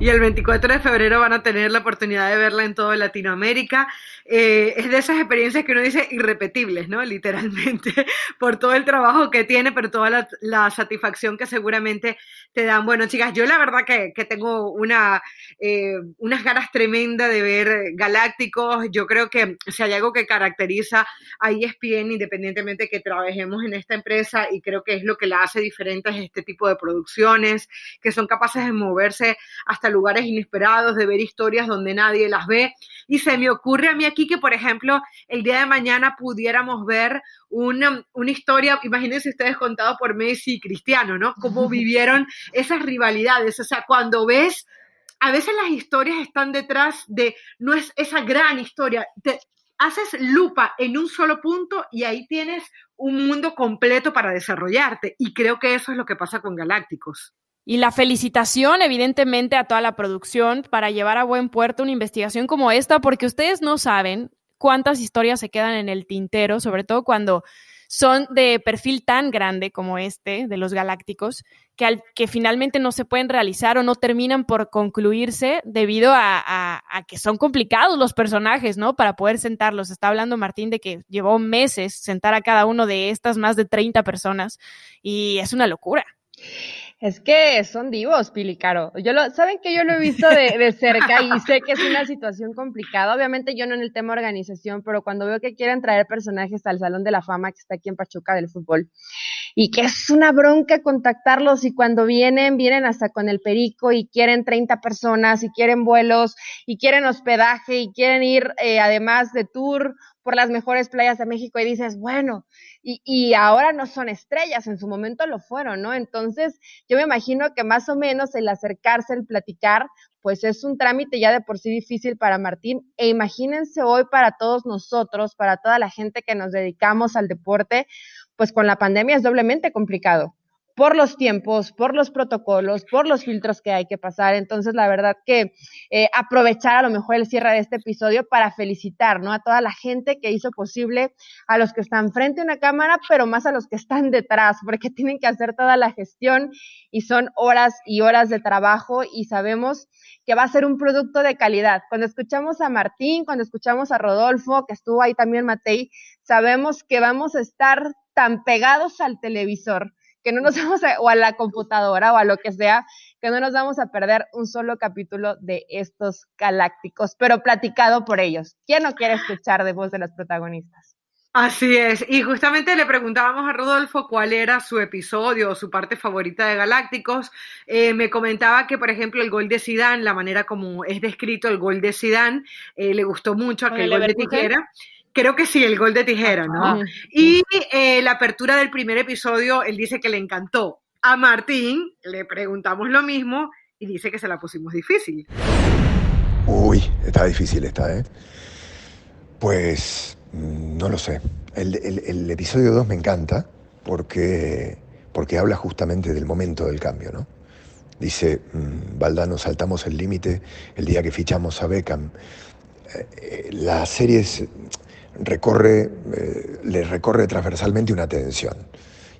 y el 24 de febrero van a tener la oportunidad de verla en toda Latinoamérica. Eh, es de esas experiencias que uno dice irrepetibles, ¿no? Literalmente, por todo el trabajo que tiene, pero toda la, satisfacción que seguramente te dan. Bueno, chicas, yo la verdad que, tengo una, eh, unas ganas tremendas de ver Galácticos. Yo creo que si hay algo que caracteriza a ESPN, independientemente que trabajemos en esta empresa, y creo que es lo que la hace diferente, es este tipo de producciones, que son capaces de moverse hasta lugares inesperados, de ver historias donde nadie las ve. Y se me ocurre a mí aquí que, por ejemplo, el día de mañana pudiéramos ver una, una historia, imagínense ustedes contado por Messi y Cristiano, ¿no? Cómo vivieron esas rivalidades. O sea, cuando ves, a veces las historias están detrás de, no es esa gran historia, te, haces lupa en un solo punto y ahí tienes un mundo completo para desarrollarte. Y creo que eso es lo que pasa con Galácticos. Y la felicitación, evidentemente, a toda la producción para llevar a buen puerto una investigación como esta, porque ustedes no saben cuántas historias se quedan en el tintero, sobre todo cuando son de perfil tan grande como este, de los galácticos, que, al, que finalmente no se pueden realizar o no terminan por concluirse debido a, a, que son complicados los personajes, ¿no? Para poder sentarlos. Está hablando Martín de que llevó meses sentar a cada uno de estas más de 30 personas y es una locura. Es que son divos, Pili Caro. Yo lo, saben que yo lo he visto de, de, cerca y sé que es una situación complicada. Obviamente yo no en el tema organización, pero cuando veo que quieren traer personajes al Salón de la Fama que está aquí en Pachuca del fútbol y que es una bronca contactarlos y cuando vienen, vienen hasta con el perico y quieren 30 personas y quieren vuelos y quieren hospedaje y quieren ir eh, además de tour por las mejores playas de México y dices, bueno, y, y, ahora no son estrellas, en su momento lo fueron, ¿no? Entonces, yo me imagino que más o menos el acercarse, el platicar, pues es un trámite ya de por sí difícil para Martín. E imagínense hoy para todos nosotros, para toda la gente que nos dedicamos al deporte, pues con la pandemia es doblemente complicado por los tiempos, por los protocolos, por los filtros que hay que pasar. Entonces, la verdad que eh, aprovechar a lo mejor el cierre de este episodio para felicitar, ¿no? A toda la gente que hizo posible, a los que están frente a una cámara, pero más a los que están detrás, porque tienen que hacer toda la gestión y son horas y horas de trabajo y sabemos que va a ser un producto de calidad. Cuando escuchamos a Martín, cuando escuchamos a Rodolfo, que estuvo ahí también Matei, sabemos que vamos a estar tan pegados al televisor que no nos vamos a, o a la computadora o a lo que sea, que no nos vamos a perder un solo capítulo de estos galácticos, pero platicado por ellos. ¿Quién no quiere escuchar de voz de los protagonistas? Así es, y justamente le preguntábamos a Rodolfo cuál era su episodio o su parte favorita de Galácticos. Eh, me comentaba que, por ejemplo, el gol de Sidán, la manera como es descrito el gol de Sidán, eh, le gustó mucho aquel gol de tijera. Creo que sí, el gol de tijera, ¿no? Y eh, la apertura del primer episodio, él dice que le encantó. A Martín le preguntamos lo mismo y dice que se la pusimos difícil. Uy, está difícil esta, ¿eh? Pues mm, no lo sé. El, episodio 2 me encanta porque, porque habla justamente del momento del cambio, ¿no? Dice, Valdano, saltamos el límite el día que fichamos a Beckham. Eh, eh, la serie es, recorre, eh, le recorre transversalmente una tensión.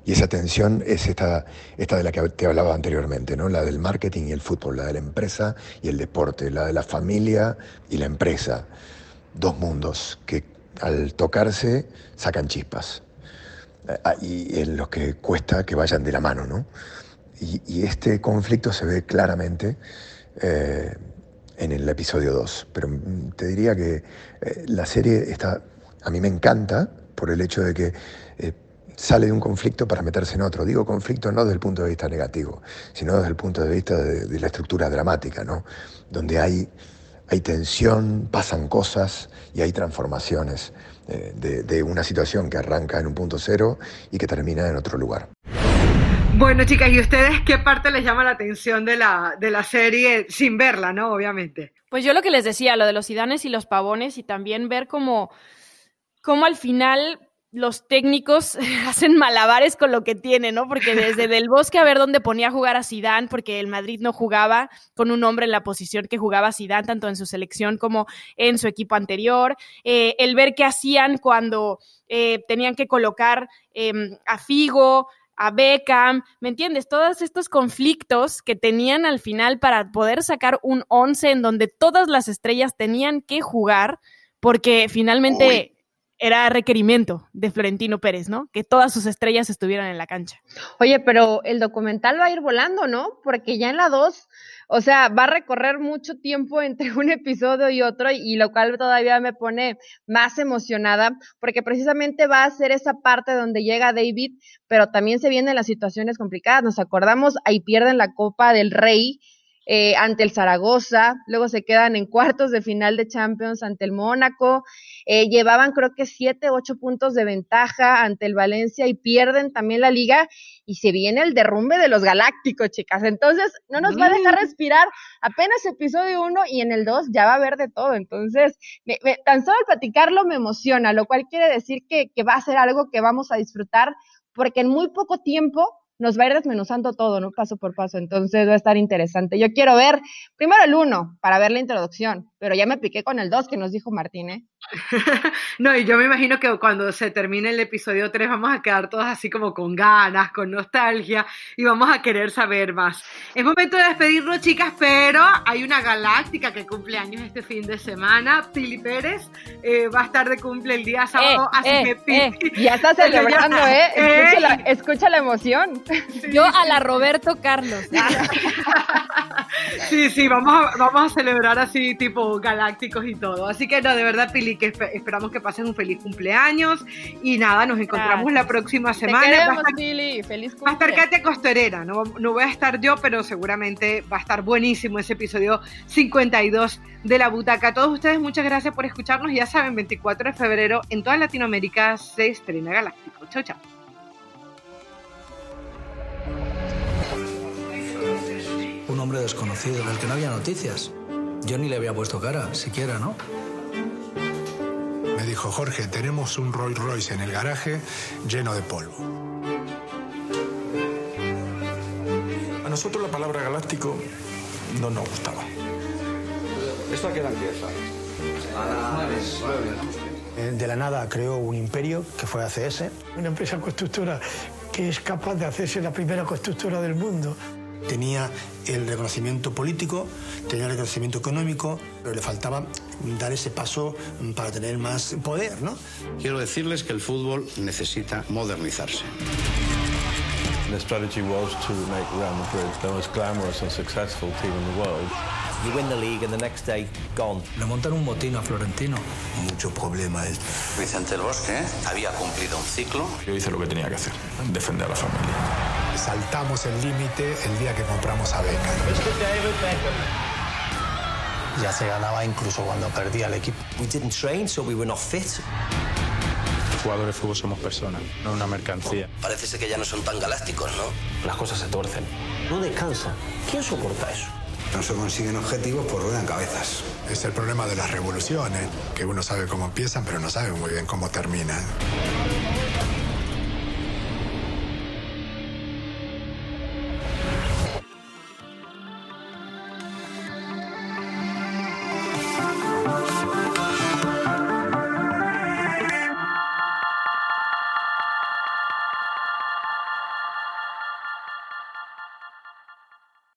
Y esa tensión es esta, esta de la que te hablaba anteriormente, ¿no? la del marketing y el fútbol, la de la empresa y el deporte, la de la familia y la empresa. Dos mundos que al tocarse sacan chispas. Eh, ah, y en los que cuesta que vayan de la mano, ¿no? y, este conflicto se ve claramente eh, en el episodio 2. Pero mm, te diría que eh, la serie está, a mí me encanta por el hecho de que sale de un conflicto para meterse en otro. Digo conflicto no desde el punto de vista negativo, sino desde el punto de vista de, la estructura dramática, ¿no? donde hay, hay tensión, pasan cosas y hay transformaciones eh, de, una situación que arranca en un punto cero y que termina en otro lugar. Bueno, chicas, ¿y ustedes qué parte les llama la atención de la, de la serie sin verla, no? Obviamente. Pues yo lo que les decía, lo de los idanes y los pavones y también ver cómo, cómo al final los técnicos hacen malabares con lo que tienen, ¿no? Porque desde Del Bosque a ver dónde ponía a jugar a Sidán, porque el Madrid no jugaba con un hombre en la posición que jugaba Sidán, tanto en su selección como en su equipo anterior. Eh, el ver qué hacían cuando eh, tenían que colocar em, a Figo, a Beckham, ¿me entiendes? Todos estos conflictos que tenían al final para poder sacar un 11 en donde todas las estrellas tenían que jugar, porque finalmente era requerimiento de Florentino Pérez, ¿no? Que todas sus estrellas estuvieran en la cancha. Oye, pero el documental va a ir volando, ¿no? Porque ya en la 2, o sea, va a recorrer mucho tiempo entre un episodio y otro, y, lo cual todavía me pone más emocionada, porque precisamente va a ser esa parte donde llega David, pero también se vienen las situaciones complicadas. Nos acordamos, ahí pierden la Copa del Rey eh, ante el Zaragoza, luego se quedan en cuartos de final de Champions ante el Mónaco, eh, llevaban creo que siete, ocho puntos de ventaja ante el Valencia y pierden también la liga y se viene el derrumbe de los Galácticos, chicas. Entonces, no nos va a dejar respirar apenas episodio uno y en el dos ya va a haber de todo. Entonces, tan solo al platicarlo me emociona, lo cual quiere decir que, que va a ser algo que vamos a disfrutar porque en muy poco tiempo nos va a ir desmenuzando todo, ¿no? Paso por paso. Entonces va a estar interesante. Yo quiero ver primero el uno para ver la introducción, pero ya me piqué con el dos que nos dijo Martín, ¿eh? no, y yo me imagino que cuando se termine el episodio 3 vamos a quedar todos así como con ganas, con nostalgia y vamos a querer saber más. Es momento de despedirnos, chicas, pero hay una galáctica que cumple años este fin de semana. Pili Pérez eh, va a estar de cumple el día sábado, eh, así eh, que Pili. ya está celebrando, ¿eh? Escucha la, escucha la emoción. yo a la Roberto Carlos. sí, sí, vamos a, vamos a celebrar así tipo galácticos y todo. Así que no, de verdad, Pili, que esperamos que pasen un feliz cumpleaños. Y nada, nos encontramos la próxima semana. Te queremos, Pili. Feliz cumpleaños. Va a estar Katia Costorera, no, no voy a estar yo, pero seguramente va a estar buenísimo ese episodio 52 de La Butaca. A todos ustedes, muchas gracias por escucharnos. Ya saben, 24 de febrero en toda Latinoamérica se estrena Galáctico. Chao, chao. Un hombre desconocido, del que no había noticias. Yo ni le había puesto cara, siquiera, ¿no? Me dijo, Jorge, tenemos un Rolls Royce en el garaje lleno de polvo. A nosotros la palabra galáctico no nos gustaba. ¿Esto a qué empieza? Eh, de la nada creó un imperio que fue ACS. Una empresa constructora que es capaz de hacerse la primera constructora del mundo. Tenía el reconocimiento político, tenía el reconocimiento económico, pero le faltaba dar ese paso para tener más poder, ¿no? Quiero decirles que el fútbol necesita modernizarse. The strategy was to make Real Madrid the most glamorous and successful team in the world. You win the league and the next day gone. Le montan un botín a Florentino. Mucho problema es. Vicente del Bosque había cumplido un ciclo. Yo hice lo que tenía que hacer, defender a la familia. Saltamos el límite el día que compramos a Beckham. Ya se ganaba incluso cuando perdía el equipo. We didn't train, so we were not fit jugadores de fútbol somos personas, no una mercancía. Parece ser que ya no son tan galácticos, ¿no? Las cosas se tuercen. No descansa. ¿Quién soporta eso? No se consiguen objetivos, por ruedan cabezas. Es el problema de las revoluciones, que uno sabe cómo empiezan, pero no sabe muy bien cómo terminan.